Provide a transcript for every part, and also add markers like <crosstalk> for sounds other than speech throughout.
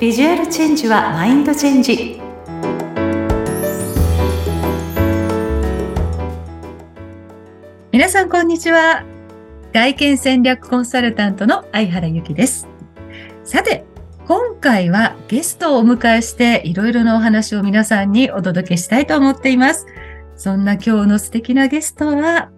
ビジュアルチェンジはマインドチェンジ。皆さんこんにちは。外見戦略コンサルタントの相原由紀です。さて今回はゲストをお迎えしていろいろなお話を皆さんにお届けしたいと思っています。そんな今日の素敵なゲストは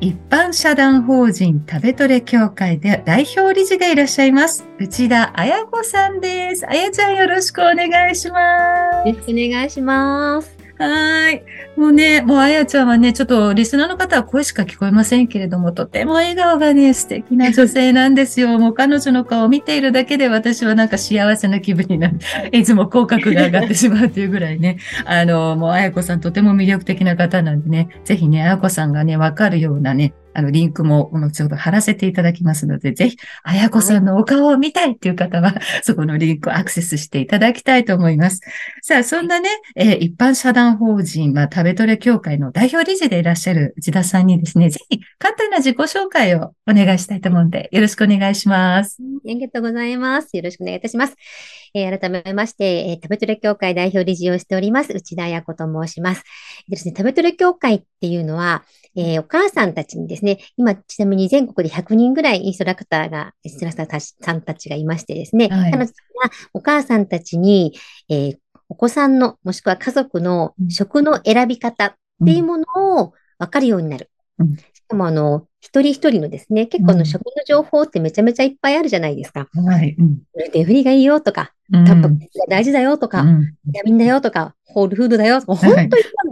一般社団法人食べトレ協会で代表理事でいらっしゃいます。内田彩子さんです。彩ちゃんよろしくお願いします。よろしくお願いします。はい。もうね、もうあやちゃんはね、ちょっとリスナーの方は声しか聞こえませんけれども、とても笑顔がね、素敵な女性なんですよ。もう彼女の顔を見ているだけで私はなんか幸せな気分になる。<laughs> いつも口角が上がってしまうというぐらいね、<laughs> あの、もうあやこさんとても魅力的な方なんでね、ぜひね、あやこさんがね、わかるようなね、あの、リンクも後ほど貼らせていただきますので、ぜひ、あやこさんのお顔を見たいっていう方は、<laughs> そこのリンクをアクセスしていただきたいと思います。さあ、そんなね、えー、一般社団法人、まあ、食べトレ協会の代表理事でいらっしゃる内田さんにですね、ぜひ、簡単な自己紹介をお願いしたいと思うんで、よろしくお願いします。ありがとうございます。よろしくお願いいたします。えー、改めまして、えー、食べトレ協会代表理事をしております、内田彩子と申します。でですね、食べトレ協会っていうのは、えー、お母さんたちにですね、今、ちなみに全国で100人ぐらいインストラクターが、インストラクターさんたちがいましてですね、はい、彼女がお母さんたちに、えー、お子さんの、もしくは家族の食の選び方っていうものを分かるようになる。うん、しかも、あの、一人一人のですね、結構の食の情報ってめちゃめちゃいっぱいあるじゃないですか。はい。うん、デフリがいいよとか、タンパク質が大事だよとか、ビタミンだよとか、ホールフードだよとか、本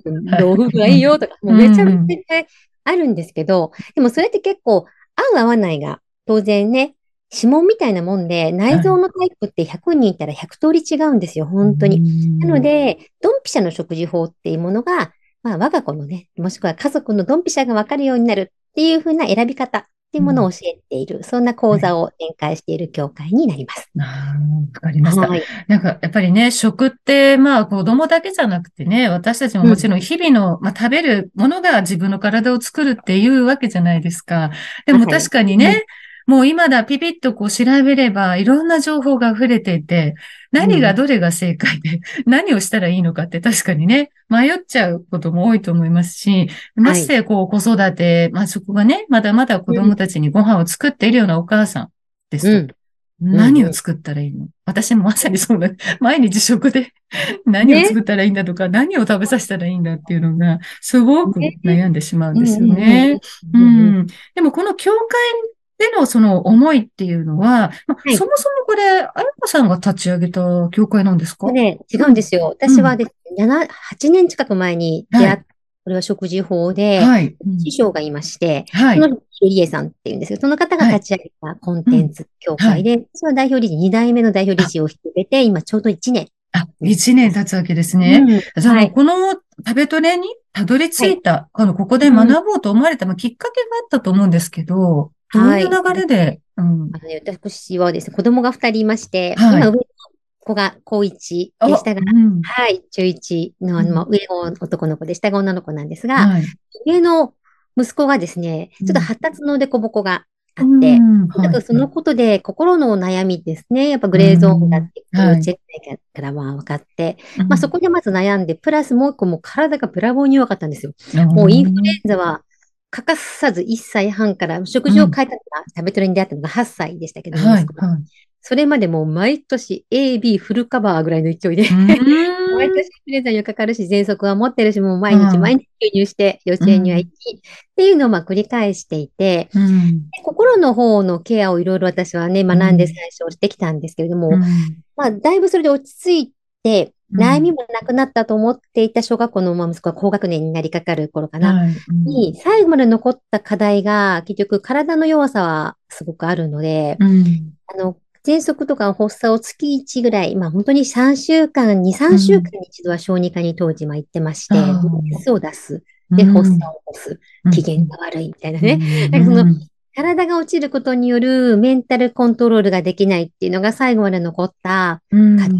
当にローフードがいいよとか、もうめちゃめちゃあるんですけど、でもそれって結構合う合わないが当然ね、指紋みたいなもんで、内臓のタイプって100人いたら100通り違うんですよ、本当に。なので、ドンピシャの食事法っていうものが、まあ、我が子のね、もしくは家族のドンピシャがわかるようになるっていうふうな選び方っていうものを教えている、うん、そんな講座を展開している協会になります。わかりました。はい、なんか、やっぱりね、食って、まあ、子供だけじゃなくてね、私たちももちろん日々の、うん、まあ、食べるものが自分の体を作るっていうわけじゃないですか。でも確かにね、はいもう今だピピッとこう調べればいろんな情報が溢れていて、何がどれが正解で、<laughs> 何をしたらいいのかって確かにね、迷っちゃうことも多いと思いますし、ましてこう子育て、まあそこがね、まだまだ子供たちにご飯を作っているようなお母さんですと。うん、何を作ったらいいの、私もまさにそうな、<laughs> 毎日食で <laughs> 何を作ったらいいんだとか、ね、何を食べさせたらいいんだっていうのが、すごく悩んでしまうんですよね。うん。でもこの教会でのその思いっていうのは、まはい、そもそもこれ、あやこさんが立ち上げた教会なんですか？ね、違うんですよ。私はですね、うん、8年近く前に出会った、はい、これは食事法で、はい、師匠がいまして、はい、そのリエさんっていうんですけど、その方が立ち上げたコンテンツ協会で、はい、私は代表理事、2代目の代表理事を引き受けて、今ちょうど1年。あ、1年経つわけですね。うん、はい、この食べトレにたどり着いた、はい、あの、ここで学ぼうと思われた、まあ、きっかけがあったと思うんですけど、どういう流れで、うん、あのね、私はですね、子供が二人いまして、はい、今上の子が高1でしたが、うん、はい、中1の、あの、上の男の子で下が女の子なんですが、はい、上の息子がですね、ちょっと発達の凸凹があって、うん、はい、そのことで心の悩みですね。やっぱグレーゾーンだって、幼稚園からは分かって、まあそこでまず悩んで、プラスもう一個も体がブラボーに弱かったんですよ。もうインフルエンザは欠かさず1歳半から食事を変えたのが、食べトレに出会ったのが8歳でしたけども、はい、それまでもう毎年 A、B フルカバーぐらいの勢いで <laughs> 毎年プレゼンにかかるし、喘息は持ってるし、もう毎日毎日吸入して幼稚園には行き、っていうのをまあ繰り返していて、うん、心の方のケアをいろいろ私はね、学んで最初してきたんですけれども、うん、まあ、だいぶそれで落ち着いて、悩みもなくなったと思っていた小学校の息子が高学年になりかかる頃かな、はい。うん、に、最後まで残った課題が、結局体の弱さはすごくあるので、うん、あの、喘息とか発作を月1ぐらい、まあ本当に3週間、2、3週間に一度は小児科に当時は行ってまして、熱、を出す。で、発作を起こす。機嫌が悪いみたいなね。<laughs> なんかその、体が落ちることによるメンタルコントロールができないっていうのが最後まで残った課題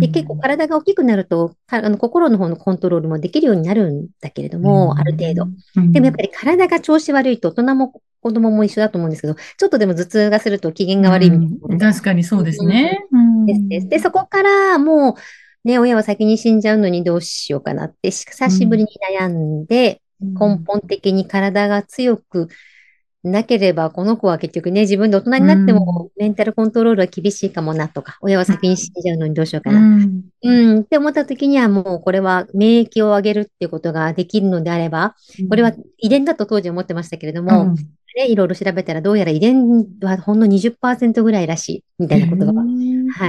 で、結構体が大きくなると、あの心の方のコントロールもできるようになるんだけれども、ある程度。でもやっぱり体が調子悪いと大人も子供も一緒だと思うんですけど、ちょっとでも頭痛がすると機嫌が悪いみたいな。確かにそうですね。ですで、そこからもう、ね、親は先に死んじゃうのにどうしようかなって、久しぶりに悩んで、根本的に体が強くなければ、この子は結局ね、自分で大人になっても、メンタルコントロールは厳しいかもなとか、親は先に死んじゃうのにどうしようかな。うん、うん、って思った時には、もうこれは免疫を上げるっていうことができるのであれば、これは遺伝だと当時思ってましたけれども、うん、ね、いろいろ調べたら、どうやら遺伝はほんの20%ぐらいらしい、みたいなことが、は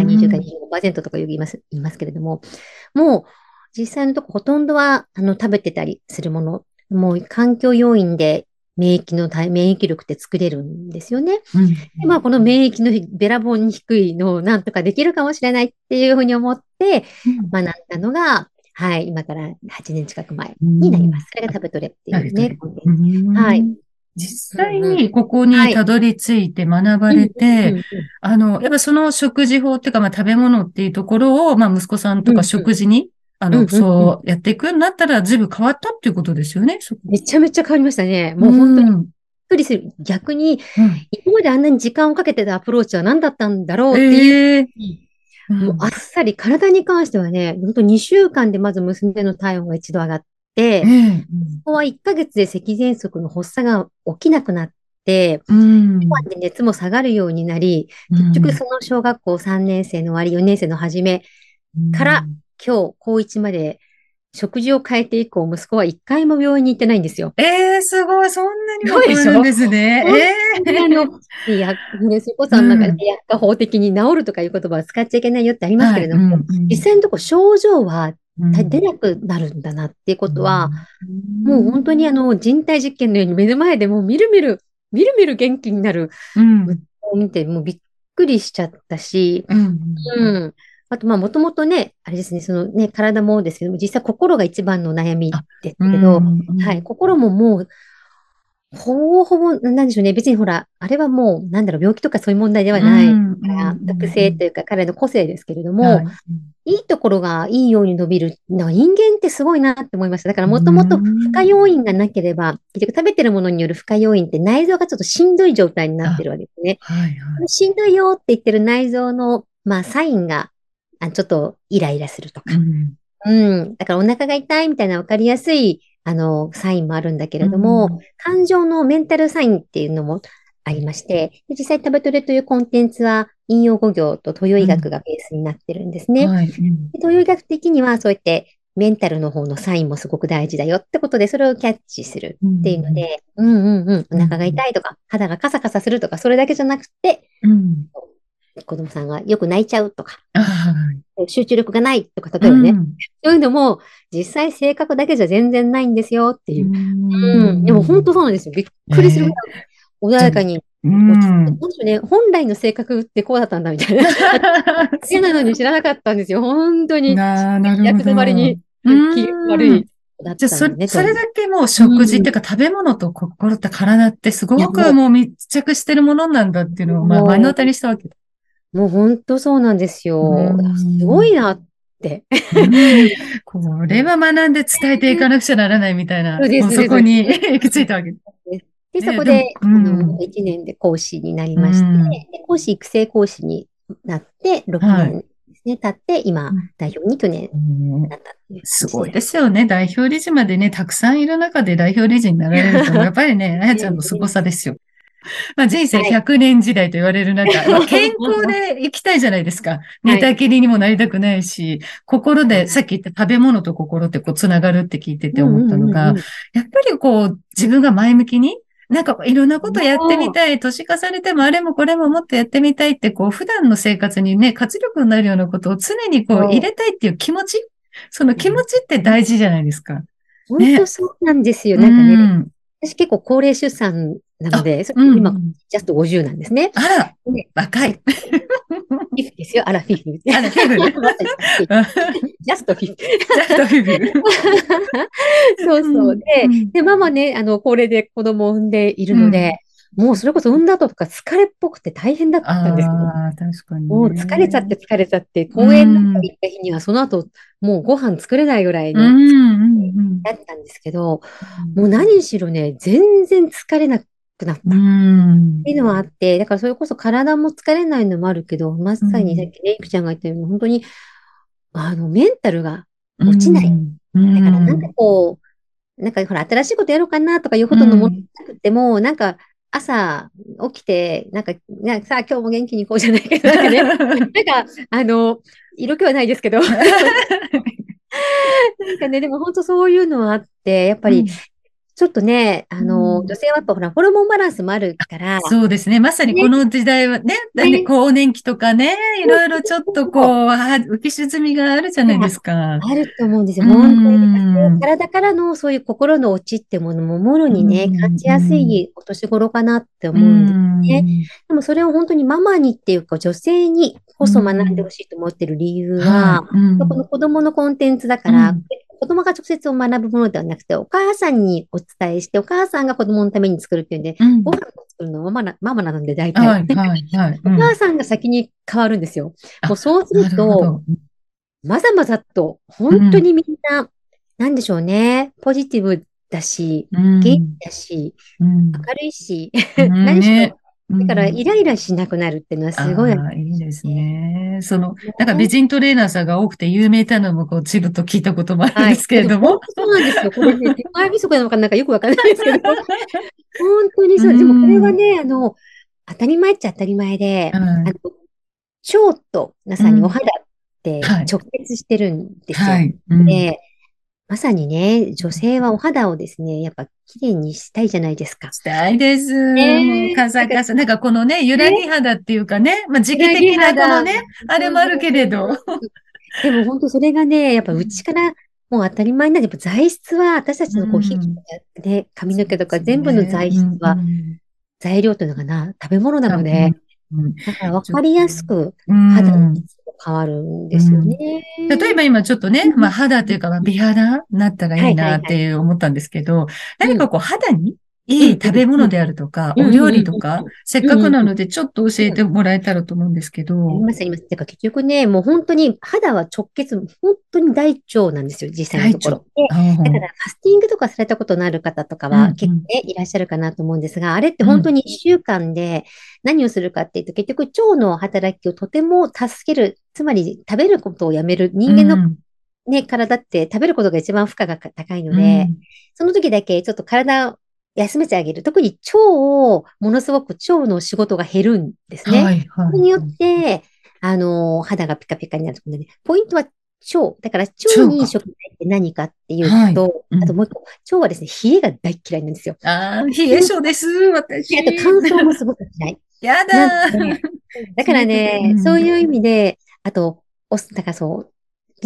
い、20か25%とか言います、言いますけれども、もう、実際のとこほとんどは、あの、食べてたりするもの、もう環境要因で免疫の免疫力って作れるんですよね。うん、でまあ、この免疫のべらぼうに低いのをなんとかできるかもしれないっていうふうに思って学んだのが、はい、今から8年近く前になります。それが食べとれっていうね、はい。実際にここにたどり着いて学ばれて、あの、やっぱその食事法っていうか、まあ食べ物っていうところを、まあ息子さんとか食事にあの、そうやっていくようになったら、ずいぶん変わったっていうことですよね。めちゃめちゃ変わりましたね。もう本当に。びっくりする。逆に、うん、今まであんなに時間をかけてたアプローチは何だったんだろうっていう。えー、もうあっさり、体に関してはね、本当2週間でまず娘の体温が一度上がって、うん、ここは1ヶ月で咳喘息の発作が起きなくなって、うん、で熱も下がるようになり、結局その小学校3年生の終わり、4年生の初めから、今日、高1まで食事を変えて以降、息子は一回も病院に行ってないんですよ。ええー、すごい。そんなにも変わるんですね。ええー。あの、いや、ね、そこさんの中で薬価法的に治るとかいう言葉は使っちゃいけないよってありますけれども、はいうんうん、実際のところ症状は出なくなるんだなっていうことは、うん、もう本当にあの人体実験のように目の前でもうみるみる、みるみる元気になる、うん、を見てもうびっくりしちゃったし、うん、うんあと、まあ、もともとね、あれですね、そのね、体もですけども、実際心が一番の悩みですけど、はい、心ももう、ほぼほぼ、なんでしょうね。別にほら、あれはもう、なんだろう、病気とかそういう問題ではないから、特性というか彼の個性ですけれども、はい、いいところがいいように伸びる。人間ってすごいなって思いました。だからもともと負荷要因がなければ、結局食べてるものによる負荷要因って内臓がちょっとしんどい状態になってるわけですね。はいはい、しんどいよって言ってる内臓の、まあ、サインがあちょっとイライラするとか。うん、うん。だからお腹が痛いみたいなわかりやすい、あの、サインもあるんだけれども、うん、感情のメンタルサインっていうのもありまして、実際食べトレというコンテンツは引用語行と東洋医学がベースになってるんですね。うん。はい、東洋医学的にはそうやってメンタルの方のサインもすごく大事だよってことで、それをキャッチするっていうので、うん、うんうんうん。お腹が痛いとか、肌がカサカサするとか、それだけじゃなくて、うん、子供さんがよく泣いちゃうとか、<laughs> 集中力がないとか、例えばね、うん、そういうのも実際性格だけじゃ全然ないんですよっていう。うん、でも本当そうなんですよ。びっくりするぐらい穏やかに。うん、ね、本来の性格ってこうだったんだみたいな。<laughs> 嫌なのに知らなかったんですよ。本当に。なるほど。役止まりに気悪い。じゃそれ、それだけもう食事っていうか食べ物と心と体ってすごくもう密着してるものなんだっていうのを、まあ、目の当たりしたわけだ。もう本当そうなんですよ。すごいなって。これは学んで伝えていかなくちゃならないみたいな、そそこに行き着いたわけです。で、そこで、あの、1年で講師になりまして、講師育成講師になって、6年ですね、経って、今、代表に去年なったすごいですよね。代表理事までね、たくさんいる中で代表理事になられると、やっぱりね、あやちゃんの凄さですよ。まあ人生100年時代と言われる中、はい、<laughs> 健康で生きたいじゃないですか。寝たきりにもなりたくないし、心で、さっき言った食べ物と心ってこう繋がるって聞いてて思ったのが、やっぱりこう自分が前向きになんかいろんなことやってみたい。年重ねてもあれもこれももっとやってみたいって、こう普段の生活にね、活力になるようなことを常にこう入れたいっていう気持ちその気持ちって大事じゃないですか。本当そうなんですよ。なんかね、うん、私結構高齢出産なので、うん、今、ジャスト50なんですね。あら、ね、若い。フィフですよ。あら、フィフ。あら、フィフ。<laughs> ジャストフィフ。ジャストフィフ。<laughs> そうそう。で、で、ママね、あの、高齢で子供を産んでいるので、もうそれこそ産んだ後とか疲れっぽくて大変だったんですよ。ああ、確かに、もう疲れちゃって疲れちゃって、公園なんか行った日にはその後、もうご飯作れないぐらいの、だったんですけど、もう何しろね、全然疲れなくなった。っていうのはあって、だからそれこそ体も疲れないのもあるけど、まさにさっきレイクちゃんが言ったように、本当に、あの、メンタルが落ちない。だからなんかこう、なんかほら、新しいことやろうかなとかいうことのもなくても、なんか、朝起きて、なんか、なんかさあ今日も元気に行こうじゃないけど、なんかね、<laughs> なんか、あの、色気はないですけど、<laughs> なんかね、でも本当そういうのはあって、やっぱり、ちょっとね、あの、女性はやっぱほら、ホルモンバランスもあるから。そうですね。まさにこの時代はね、ね更年期とかね、いろいろちょっとこう、浮き沈みがあるじゃないですか。あると思うんですよ。本当に。体からのそういう心の落ちってものももろにね、感じやすいお年頃かなって思うんですね。でもそれを本当にママにっていうか、女性にこそ学んでほしいと思ってる理由は、この子供のコンテンツだから、子供が直接学ぶものではなくて、お母さんにお伝えして、お母さんが子供のために作るっていうんで、うん、ご飯を作るのはママなママなので大体、はいはいはい、お母さんが先に変わるんですよ。もうそうすると、まざまざと、本当にみんな、うん、なんでしょうね、ポジティブだし、元気だし、明るいし、<laughs> 何しろだから、イライラしなくなるっていうのはすごい、あいいですね。その、なんか美人トレーナーさんが多くて有名なのも、こう、チブと聞いたこともあるんですけれども。はい、そうなんですよ。これね、手前味噌かなんかよくわからないですけど。<laughs> 本当にそう。でもこれはね、あの、当たり前っちゃ当たり前で、うん、あの腸と皆さんにお肌って直結してるんですよ。はいはいうん、で、まさにね、女性はお肌をですね、やっぱ綺麗にしたいじゃないですか。したいです。ね、カサカサ。なんかこのね、揺らぎ肌っていうかね、まあ時期的なこのね、あれもあるけれど。でも本当それがね、やっぱ内からもう当たり前になる。やっぱ材質は、私たちのこう、皮膚ね、髪の毛とか全部の材質は、材料というのかな、食べ物なので、だから分かりやすく肌の変わるんですよね。うん、例えば今ちょっとね、まあ肌というか、美肌になったらいいなって思ったんですけど、何かこう肌にいい食べ物であるとか、お料理とか、せっかくなのでちょっと教えてもらえたらと思うんですけど。あります、あります。てか結局ね、もう本当に肌は直結、本当に大腸なんですよ、実際のところ。だからファスティングとかされたことのある方とかは結構ね、いらっしゃるかなと思うんですが、あれって本当に1週間で何をするかっていうと、結局腸の働きをとても助ける、つまり食べることをやめる人間のね、体って食べることが一番負荷が高いので、その時だけちょっと体休めてあげる。特に腸を、ものすごく腸の仕事が減るんですね。はいはい、それによって、あの、肌がピカピカになるので、ね、ポイントは腸。だから腸に食材って何かっていうと、はいうん、あともう一個、腸はですね、冷えが大嫌いなんですよ。ああ、冷え性です、私。あと乾燥もすごく嫌い。やだー。<laughs> だからね、そういう意味で、あと、おだからそう、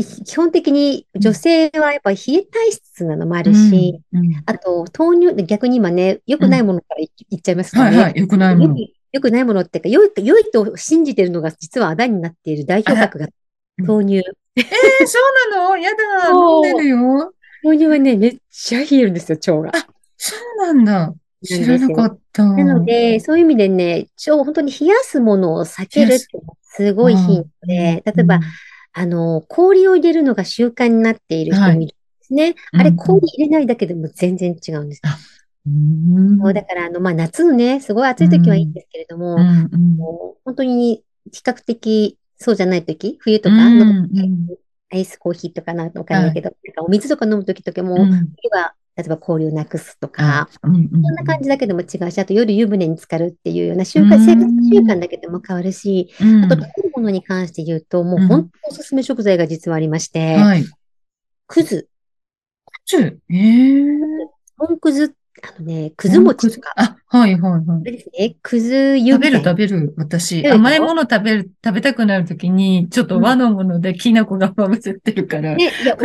基本的に女性はやっぱり冷え体質なのもあるし、うんうん、あと豆乳、逆に今ね、良くないものからいっちゃいますかね。はいはい、良くないもの。良くないものっていうか、良い、良いと信じてるのが実はあだになっている代表格が豆乳。えー、そうなの？やだ、飲んでるよ。豆乳はね、めっちゃ冷えるんですよ、腸が。あ、そうなんだ。知らなかった。なので、そういう意味でね、腸、本当に冷やすものを避けるってすごいヒントで、例えば、あの、氷を入れるのが習慣になっている人もい。るんですね。はい、あれ、氷入れないだけでも全然違うんです。うだから、あの、まあ、夏のね、すごい暑い時はいいんですけれども、もう本当に比較的そうじゃない時、冬とか、アイスコーヒーとかなのかわかんないけど、なんかお水とか飲む時とかも、冬は例えば氷をなくすとか、そんな感じだけでも違うし、あと夜湯船に浸かるっていうような習慣、生活習慣だけでも変わるし、あと食べるものに関して言うと、もう本当おすすめ食材が実はありまして、くず。くず？えー。本くずあのね、くず餅とか。あ、はいはいはい。ですね。くず湯食べる食べる。私、甘いもの食べる、食べたくなるときに、ちょっと和のものできな粉がまぶせてるから。ね、いや。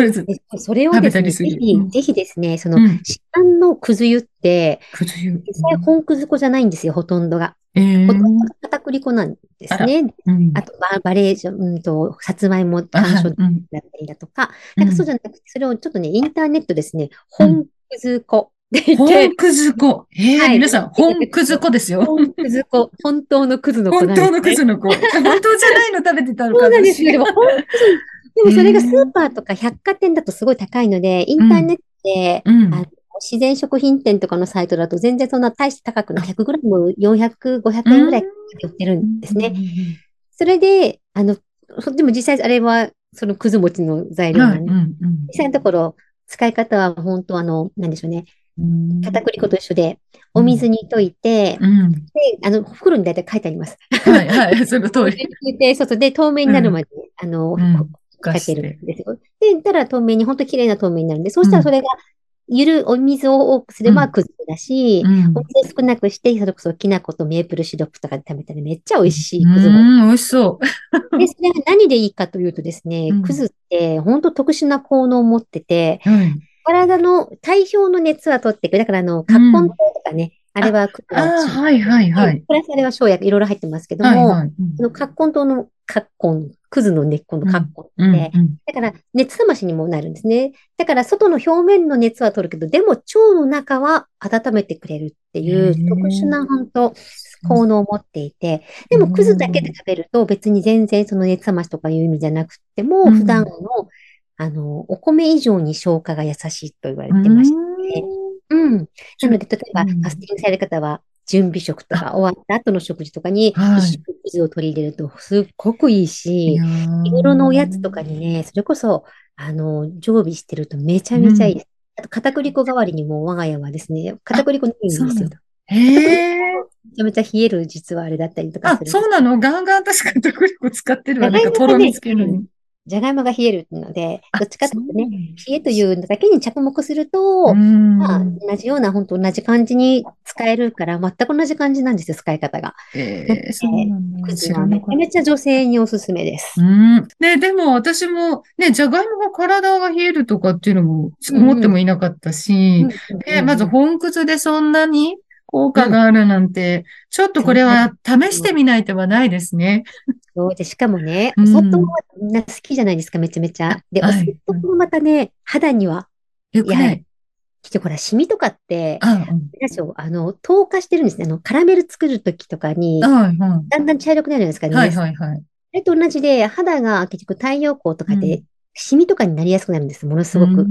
それをですね、ぜひ、ぜひですね、その、市販のくず湯って、くず湯。実際本くず粉じゃないんですよ、ほとんどが。えー、ほとんど片栗粉なんですね。あとバ、バレージョン、うんと、さつまいも干渉だったりだとか、なんかそうじゃなくて、それをちょっとね、インターネットですね、本くず粉本くず粉。ええーはい、皆さん、本くず粉ですよ。本くず粉。本当のくずの粉、ね、本当のくずの粉。本当じゃないの食べてたのかそうなんですよ。でも、でもそれがスーパーとか百貨店だとすごい高いので、インターネットで、うん、あの自然食品店とかのサイトだと全然そんな大して高くない。100グラム400、500円ぐらいで売ってるんですね。それで、あの、でも実際あれはそのくず餅の材料なんで、実際のところ使い方は本当あの、なんでしょうね。片栗粉と一緒で、お水に溶いて、うん、で、あの、袋に大体書いてあります。はい、はい、<laughs> その通り。で、外で透明になるまで、うん、あの、うん、かけるんですよ。で、たら透明に、本当綺麗な透明になるんで、そうしたらそれがゆる、お水を多くすればくずだし、うん、お水を少なくして、それこそきな粉とメープルシロップとかで食べたらめっちゃ美味しいくずうん、美味しそう。<laughs> で、それは何でいいかというとですね、くずって本当特殊な効能を持ってて、うん、体の体表の熱は取っていく。だからあの、カッコン糖とかね、あれは、ああ、はいはいはい。プラスあれは生薬いろいろ入ってますけども、はいはい。うん、のカッコン糖のカッコン、クズの根っこのカッコンって、うんうん。うん、だから熱冷ましにもなるんですね。だから外の表面の熱は取るけど、でも腸の中は温めてくれるっていう特殊な本当効能を持っていて、でもクズだけで食べると別に全然その熱冷ましとかいう意味じゃなくても、普段の、あの、お米以上に消化が優しいと言われてまして、うん。なので、例えば、ファスティングされる方は、準備食とか終わった後の食事とかに、一食水を取り入れるとすっごくいいし、日頃のおやつとかにね、それこそ、あの、常備してるとめちゃめちゃいいです。あと、片栗粉代わりにも我が家はですね、片栗粉ないんですよ。へえ。めちゃめちゃ冷える実はあれだったりとかする。あ、そうなの？ガンガン私片栗粉使ってるわ。なんかとろみつけるのに。じゃがいもが冷えるので、どっちかというとね、冷えというのだけに着目すると、まあ、同じような、本当同じ感じに使えるから、全く同じ感じなんですよ、使い方が。ええー、そうなんだ。めちゃめちゃ女性におすすめです。うん。ね、でも私も、ね、じゃがいもが体が冷えるとかっていうのも思ってもいなかったし、で、まず本くずでそんなに効果があるなんて、うん、ちょっとこれは試してみない手はないですね。そうで、しかもね、お砂糖はみんな好きじゃないですか、めちゃめちゃ。で、お砂糖もまたね、肌には。よくない。きっとほら、シミとかって、ああの、糖化してるんですね。あの、カラメル作るときとかに、だんだん茶色くなるじゃないですかね。はいはいはい。それと同じで、肌が結局太陽光とかで、シミとかになりやすくなるんです、ものすごく。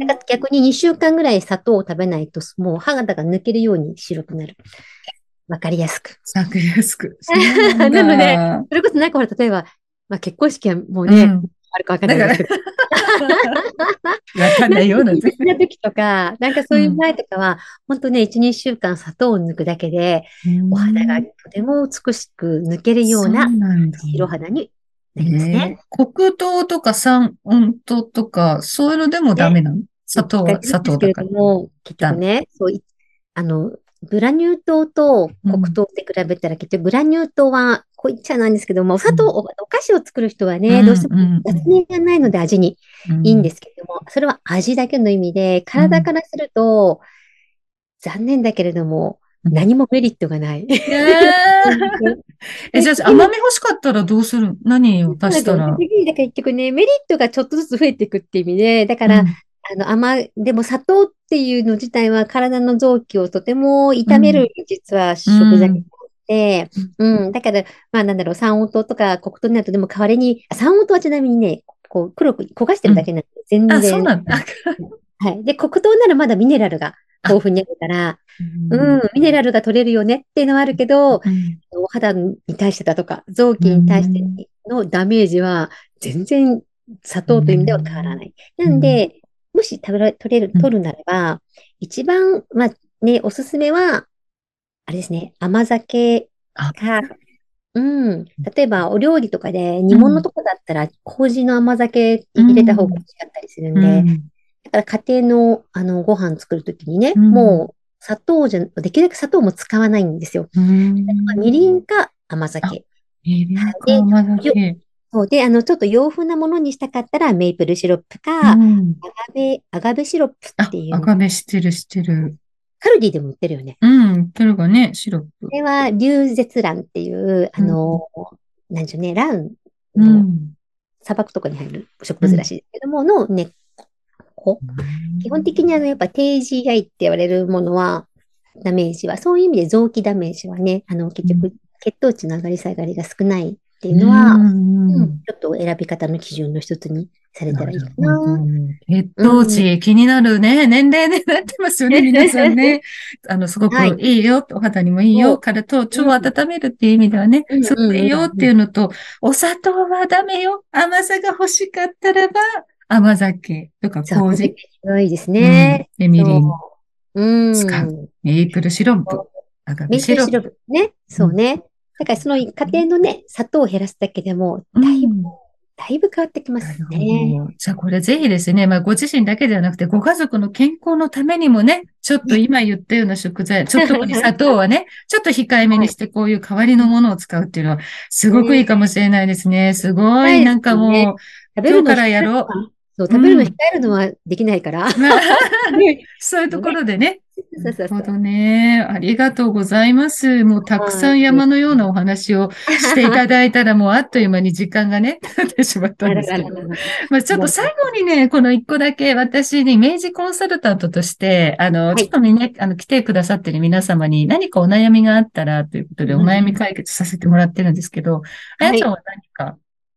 だから逆に2週間ぐらい砂糖を食べないと、もう肌が抜けるように白くなる。わかりやすく。わかりやすく。<laughs> なので、それこそなんかほら、例えば、まあ結婚式はもうね、うん、あるかわかんないけど。<laughs> わかんないような時。な時とか、なんかそういう前とかは、本当ね、1、2週間砂糖を抜くだけで、お肌がとても美しく抜けるような白肌にね、黒糖とか酸糖とか、そういうのでもダメなの、砂糖は砂糖だから。も結局ね、そうあの、グラニュー糖と黒糖って比べたら、結局グラニュー糖は、こう言っちゃなんですけども、お砂糖、お菓子を作る人はね、どうしても雑味がないので味にいいんですけども、それは味だけの意味で、体からすると、残念だけれども、何もメリットがない。え <laughs> じゃあ甘み欲しかったらどうする？何を足したら？だから結局ね、メリットがちょっとずつ増えていくっていう意味で、だから、うん、あの、甘い、でも砂糖っていうの自体は体の臓器をとても痛める、実は食材で、うん、うん、だから、まあなんだろう、酸黄糖とか黒糖になると、でも代わりに、酸黄糖はちなみにね、こう黒く焦がしてるだけなんで、全然。あ、そうなんだ。<laughs> はい。で、黒糖ならまだミネラルが豊富にあるから、うん、ミネラルが取れるよねっていうのはあるけど、お肌に対してだとか、臓器に対してのダメージは全然砂糖という意味では変わらない。なんで、もし食べられ、取れる、取るならば、一番、まあね、おすすめは、あれですね、甘酒か、うん。例えば、お料理とかで煮物とかだったら、麹の甘酒入れた方が美味しかったりするんで、だから家庭の、あの、ご飯作るときにね、うん、もう、砂糖じゃ、できるだけ砂糖も使わないんですよ。みりんか甘酒。みりんか甘酒。そうで、あの、ちょっと洋風なものにしたかったら、メープルシロップか、うん、アガベ、アガベシロップっていう。アガベ知ってる、知ってる。カルディでも売ってるよね。うん、売ってるがね、シロップ。これは、流絶蘭っていう、あの、うん、なんでしょうね、ランの砂漠とかに入る植物らしいですけども、の根っ歩。基本的にあの、やっぱ低 GI って言われるものは、ダメージは、そういう意味で臓器ダメージはね、あの、結局、血糖値の上がり下がりが少ないっていうのは、うん、ちょっと選び方の基準の一つにされたらいいかな。血糖値、気になるね、年齢になってますよね、<laughs> 皆さんね。あの、すごくい。いよ、はい、お肌にもいいよ、体と腸を温めるっていう意味ではね、すごくいいよっていうのと、お砂糖はダメよ。甘さが欲しかったらば、甘酒とか麹。いいですね。うん、みりん。うん。使う。メープルシロップ。メープルシロップ。ね。そうね。だからその家庭のね、砂糖を減らすだけでも、だいぶ、だいぶ変わってきますね。じゃあこれぜひですね、まあご自身だけではなくて、ご家族の健康のためにもね、ちょっと今言ったような食材、ちょっと砂糖はね、<laughs> ちょっと控えめにしてこういう代わりのものを使うっていうのは、すごくいいかもしれないですね。すごい、なんかもう、今日からやろう。そう、食べるの控えるのはできないから。<laughs> <laughs> そういうところでね。なるほどね。ありがとうございます。もうたくさん山のようなお話をしていただいたら、もうあっという間に時間がね、<laughs> 経ってしまったんですけど。まあちょっと最後にね、この一個だけ私にイメージコンサルタントとして、あの、ちょっとね、あの、来てくださってる皆様に何かお悩みがあったらということでお悩み解決させてもらってるんですけど、あやちゃんは何か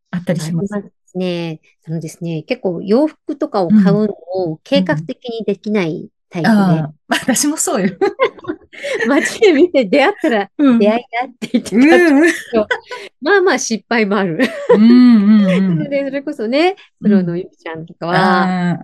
あったりします？か、ね、そのですね、結構洋服とかを買うのを計画的にできないタイプで。うん、私もそうよ。<laughs> 街で見て出会ったら、出会いだって言ってた、うん、まあまあ失敗もある。うんうんうん、それれこそね、プロのゆきちゃんとかは、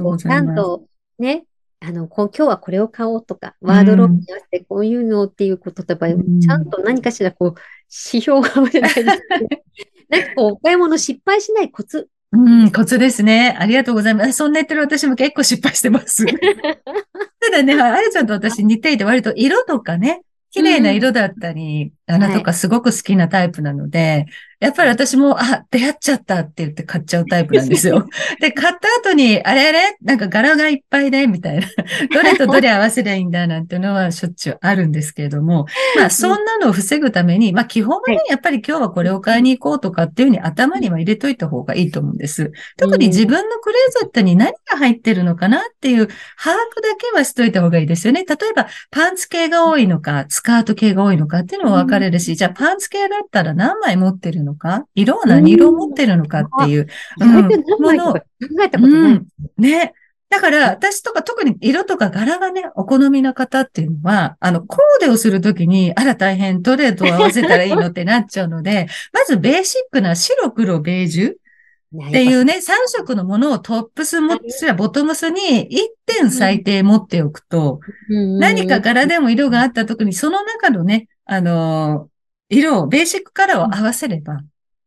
うございます。ちゃんとね、あの、今日はこれを買おうとか、ワードローブに合わせてこういうのっていうこととか、うん、ちゃんと何かしらこう、指標があるじゃないですか、ね。なんかこう、お買い物失敗しないコツ。うん、コツですね。ありがとうございます。そんな言ってる私も結構失敗してます。<laughs> ただね、あやちゃんと私似ていて割と色とかね、綺麗な色だったり、花とかすごく好きなタイプなので、やっぱり私も、あ、出会っちゃったって言って買っちゃうタイプなんですよ。<laughs> で、買った後に、あれあれ？なんか柄がいっぱいで、みたいな。<laughs> どれとどれ合わせりゃいいんだ、なんていうのはしょっちゅうあるんですけれども、まあ、そんなのを防ぐために、まあ、基本はね、やっぱり今日はこれを買いに行こうとかっていうふうに頭には入れといた方がいいと思うんです。特に自分のクレーゼットに何が入ってるのかなっていう把握だけはしといた方がいいですよね。例えば、パンツ系が多いのか、スカート系が多いのかっていうのは分かれるし、じゃあパンツ系だったら何枚持ってるのか？色は何色を持ってるのかっていう。うん、もの。考えたことない、うん。ね。だから、私とか特に色とか柄がね、お好みの方っていうのは、あの、コーデをするときに、あら大変、どれと合わせたらいいのってなっちゃうので、<laughs> まずベーシックな白黒ベージュっていうね、3色のものをトップスも、すらボトムスに1点最低持っておくと、何か柄でも色があった時に、その中のね、あの色を、ベーシックカラーを合わせれば、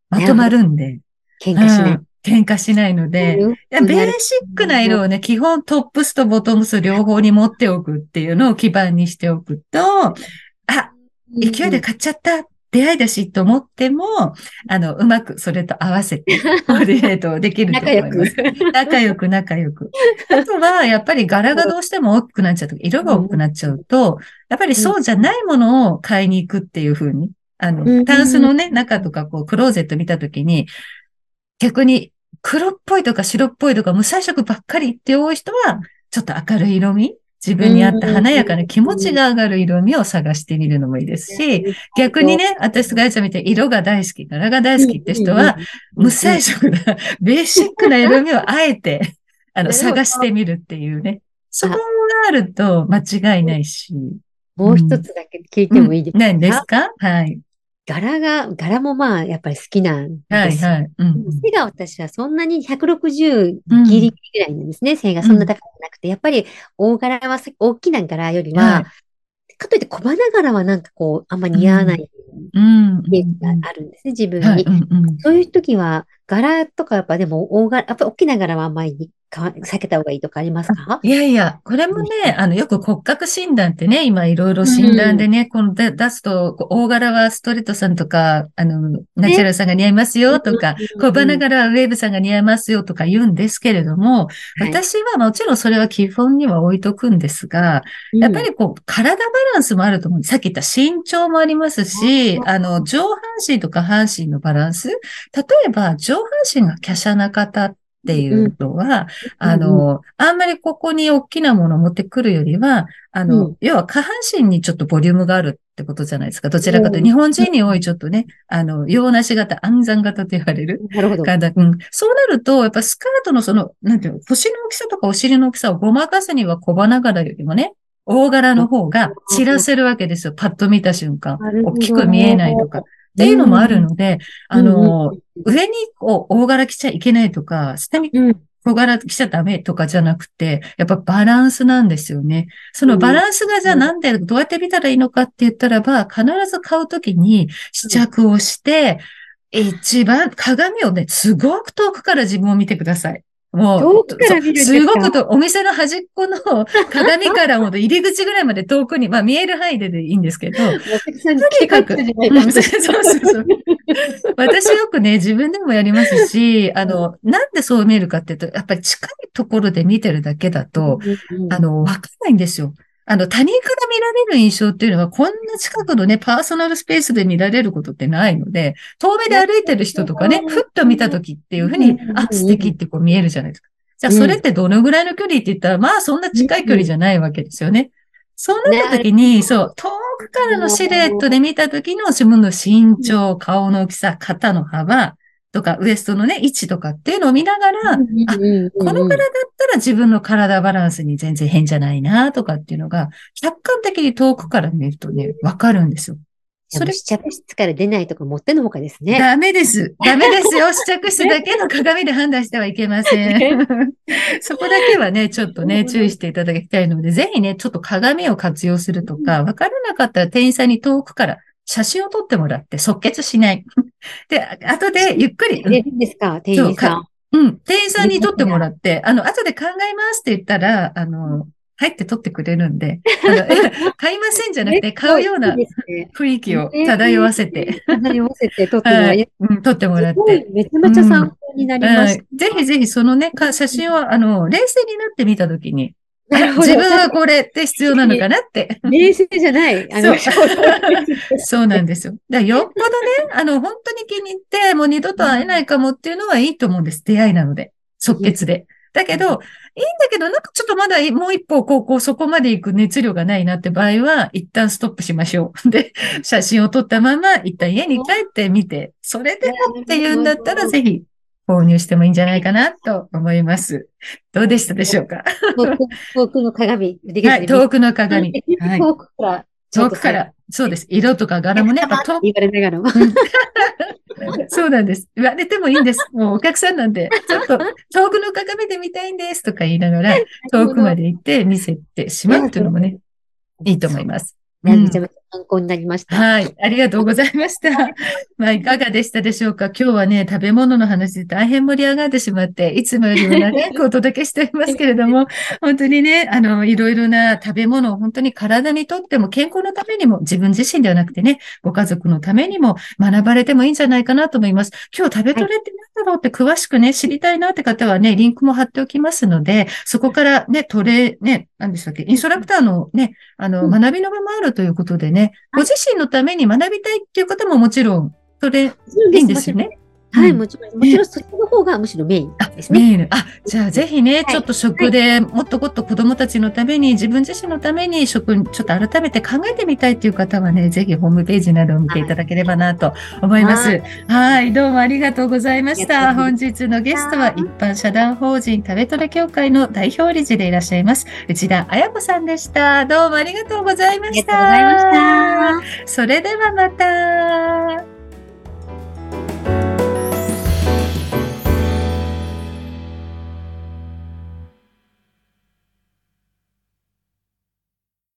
まとまるんで。喧嘩しない。喧嘩しないので、ベーシックな色をね、基本トップスとボトムス両方に持っておくっていうのを基盤にしておくと、あ、勢いで買っちゃった出会いだしと思っても、あの、うまくそれと合わせて、コーディネート <laughs> できると思います。仲良く。仲良く、あとは、やっぱり柄がどうしても大きくなっちゃうとか、色が大きくなっちゃうと、やっぱりそうじゃないものを買いに行くっていうふうにあの、タンスのね、中とかこう、クローゼット見たときに、逆に黒っぽいとか白っぽいとか無彩色ばっかりって多い人は、ちょっと明るい色味自分に合った華やかな気持ちが上がる色味を探してみるのもいいですし、逆にね、私がやつ見て色が大好き、柄が大好きって人は、無彩色な、<laughs> ベーシックな色味をあえて、あの、探してみるっていうね。そこがあると間違いないし。もう一つだけ聞いてもいいですか、何ですか？はい。柄が、柄もまあ、やっぱり好きなんです。はいはい。うん、背が私はそんなに160ギリギリぐらいなんですね。うん、背がそんな高くなくて、やっぱり大柄は、大きな柄よりは、はい、かといって小花柄はなんかこう、あんま似合わないイメージがあるんですね、自分に。そういう時は、柄とかやっぱでも大柄、やっぱ大きな柄はあんまり避けた方がいいとかありますか？いやいや、これもね、あの、よく骨格診断ってね、今いろいろ診断でね、うん、この出すと、大柄はストレートさんとか、あの、ナチュラルさんが似合いますよとか、小花柄はウェーブさんが似合いますよとか言うんですけれども、はい、私はもちろんそれは基本には置いとくんですが、やっぱりこう、体バランスもあると思う。さっき言った身長もありますし、あの、上半身とか半身のバランス。例えば、上半身が華奢な方っっていうのは、あの、あんまりここに大きなものを持ってくるよりは、あの、要は下半身にちょっとボリュームがあるってことじゃないですか。どちらかというと、日本人に多いちょっとね、あの、洋なし型、暗算型と言われる。なるほど。うん。そうなると、やっぱスカートのその、なんていうの、腰の大きさとかお尻の大きさをごまかすには小花柄よりもね、大柄の方が散らせるわけですよ。パッと見た瞬間。大きく見えないとか。っていうのもあるので、あの、上にこう大柄着ちゃいけないとか、下に小柄着ちゃダメとかじゃなくて、やっぱバランスなんですよね。そのバランスがじゃあなんで、どうやって見たらいいのかって言ったらば、必ず買うときに試着をして、一番鏡をね、すごく遠くから自分を見てください。もう、すすごくと、お店の端っこの鏡からも入り口ぐらいまで遠くに、まあ見える範囲ででいいんですけど、とにかく。私よくね、自分でもやりますし、あの、なんでそう見えるかっていうと、やっぱり近いところで見てるだけだと、あの、わかんないんですよ。あの、他人から見られる印象っていうのは、こんな近くのね、パーソナルスペースで見られることってないので、遠目で歩いてる人とかね、ふっと見たときっていうふうに、あ、素敵ってこう見えるじゃないですか。じゃあ、それってどのぐらいの距離って言ったら、まあ、そんな近い距離じゃないわけですよね。そうなったときに、そう、遠くからのシルエットで見たときの自分の身長、顔の大きさ、肩の幅、とか、ウエストのね、位置とかっていうのを見ながら、あ、この柄だったら自分の体バランスに全然変じゃないな、とかっていうのが、客観的に遠くから見るとね、わかるんですよ。それ試着室から出ないとか持ってのほかですね。ダメです。<laughs> ダメですよ。試着室だけの鏡で判断してはいけません。<laughs> そこだけはね、ちょっとね、注意していただきたいので、ぜひね、ちょっと鏡を活用するとか、わからなかったら店員さんに遠くから写真を撮ってもらって即決しない。<laughs> で、後でゆっくり。いいですか、店員さん。うん。店員さんに撮ってもらって、あの、後で考えますって言ったら、あの、入って撮ってくれるんで、<laughs> 買いませんじゃなくて、買うような雰囲気を漂わせて。漂わせて撮ってもらって。う <laughs> ん、撮ってもらって。めちゃめちゃ参考になりました。ぜひぜひそのね、写真を、あの、冷静になってみたときに、自分はこれって必要なのかなって。冷静じゃない。あのそうそうなんですよ。だよっぽどね、<laughs> あの、本当に気に入って、もう二度と会えないかもっていうのはいいと思うんです。出会いなので。即決で。だけど、いいんだけど、なんかちょっとまだもう一歩、こう、こう、そこまで行く熱量がないなって場合は、一旦ストップしましょう。で、写真を撮ったまま、一旦家に帰ってみて、それでもって言うんだったら、ぜひ、購入してもいいんじゃないかなと思います。どうでしたでしょうか？遠くの鏡。はい、遠くの鏡。はい、遠くから。遠くから。そうです。色とか柄もね、やっぱ遠く。言われながらも。<laughs> そうなんです。言われてもいいんです。もうお客さんなんで、ちょっと遠くの鏡で見たいんですとか言いながら、遠くまで行って見せてしまうというのもね、いいと思います。めちゃめちゃ参考になりました。はい。ありがとうございました。<laughs> まあ、いかがでしたでしょうか？今日はね、食べ物の話で大変盛り上がってしまって、いつもよりも長くお届けしておりますけれども、本当にね、あの、いろいろな食べ物を本当に体にとっても健康のためにも、自分自身ではなくてね、ご家族のためにも学ばれてもいいんじゃないかなと思います。今日食べトレって何だろうって詳しくね、知りたいなって方はね、リンクも貼っておきますので、そこからね、トレ、ね、何でしたっけ、インストラクターのね、あの、学びの場もあるということでね、ご自身のために学びたいっていう方ももちろん、それ、いいんですよね。はい、もちろん、もちろんそっちの方がむしろメインですね。メイン。あ、じゃあぜひね、ちょっと食でもっともっと子供たちのために、自分自身のために食、ちょっと改めて考えてみたいっていう方はね、ぜひホームページなどを見ていただければなと思います。はい、どうもありがとうございました。本日のゲストは一般社団法人食べトレ協会の代表理事でいらっしゃいます、内田彩子さんでした。どうもありがとうございました。ありがとうございました。それではまた。